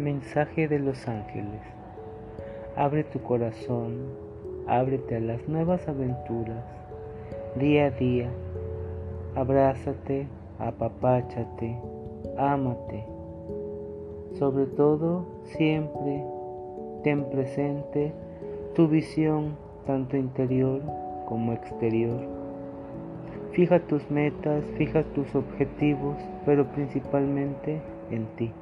mensaje de los ángeles. Abre tu corazón, ábrete a las nuevas aventuras. Día a día, abrázate, apapáchate, ámate. Sobre todo, siempre ten presente tu visión tanto interior como exterior. Fija tus metas, fija tus objetivos, pero principalmente en ti.